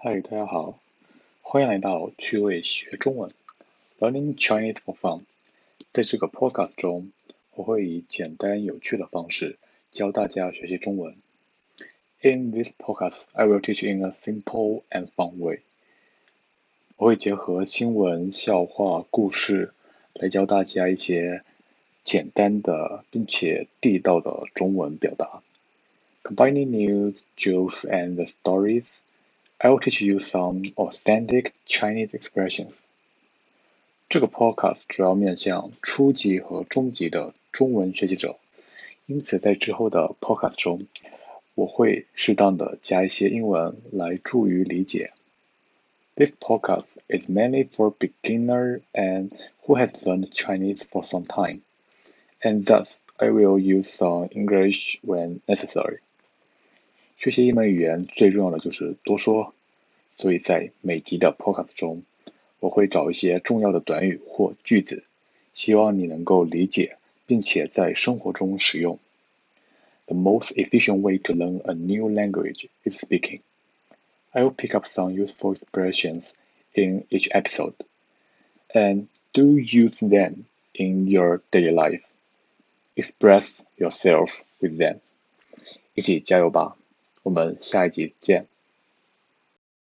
嗨，大家好，欢迎来到趣味学中文，Learning Chinese for Fun。在这个 podcast 中，我会以简单有趣的方式教大家学习中文。In this podcast, I will teach in a simple and fun way。我会结合新闻、笑话、故事来教大家一些简单的并且地道的中文表达。Combining news, jokes, and stories. I will teach you some authentic Chinese expressions。这个 podcast 主要面向初级和中级的中文学习者，因此在之后的 podcast 中，我会适当的加一些英文来助于理解。This podcast is mainly for beginner and who has learned Chinese for some time, and thus I will use some English when necessary. 学习一门语言最重要的就是多说，所以在每集的 podcast 中，我会找一些重要的短语或句子，希望你能够理解，并且在生活中使用。The most efficient way to learn a new language is speaking. I will pick up some useful expressions in each episode, and do use them in your daily life. Express yourself with them. 一起加油吧！我们下一集见。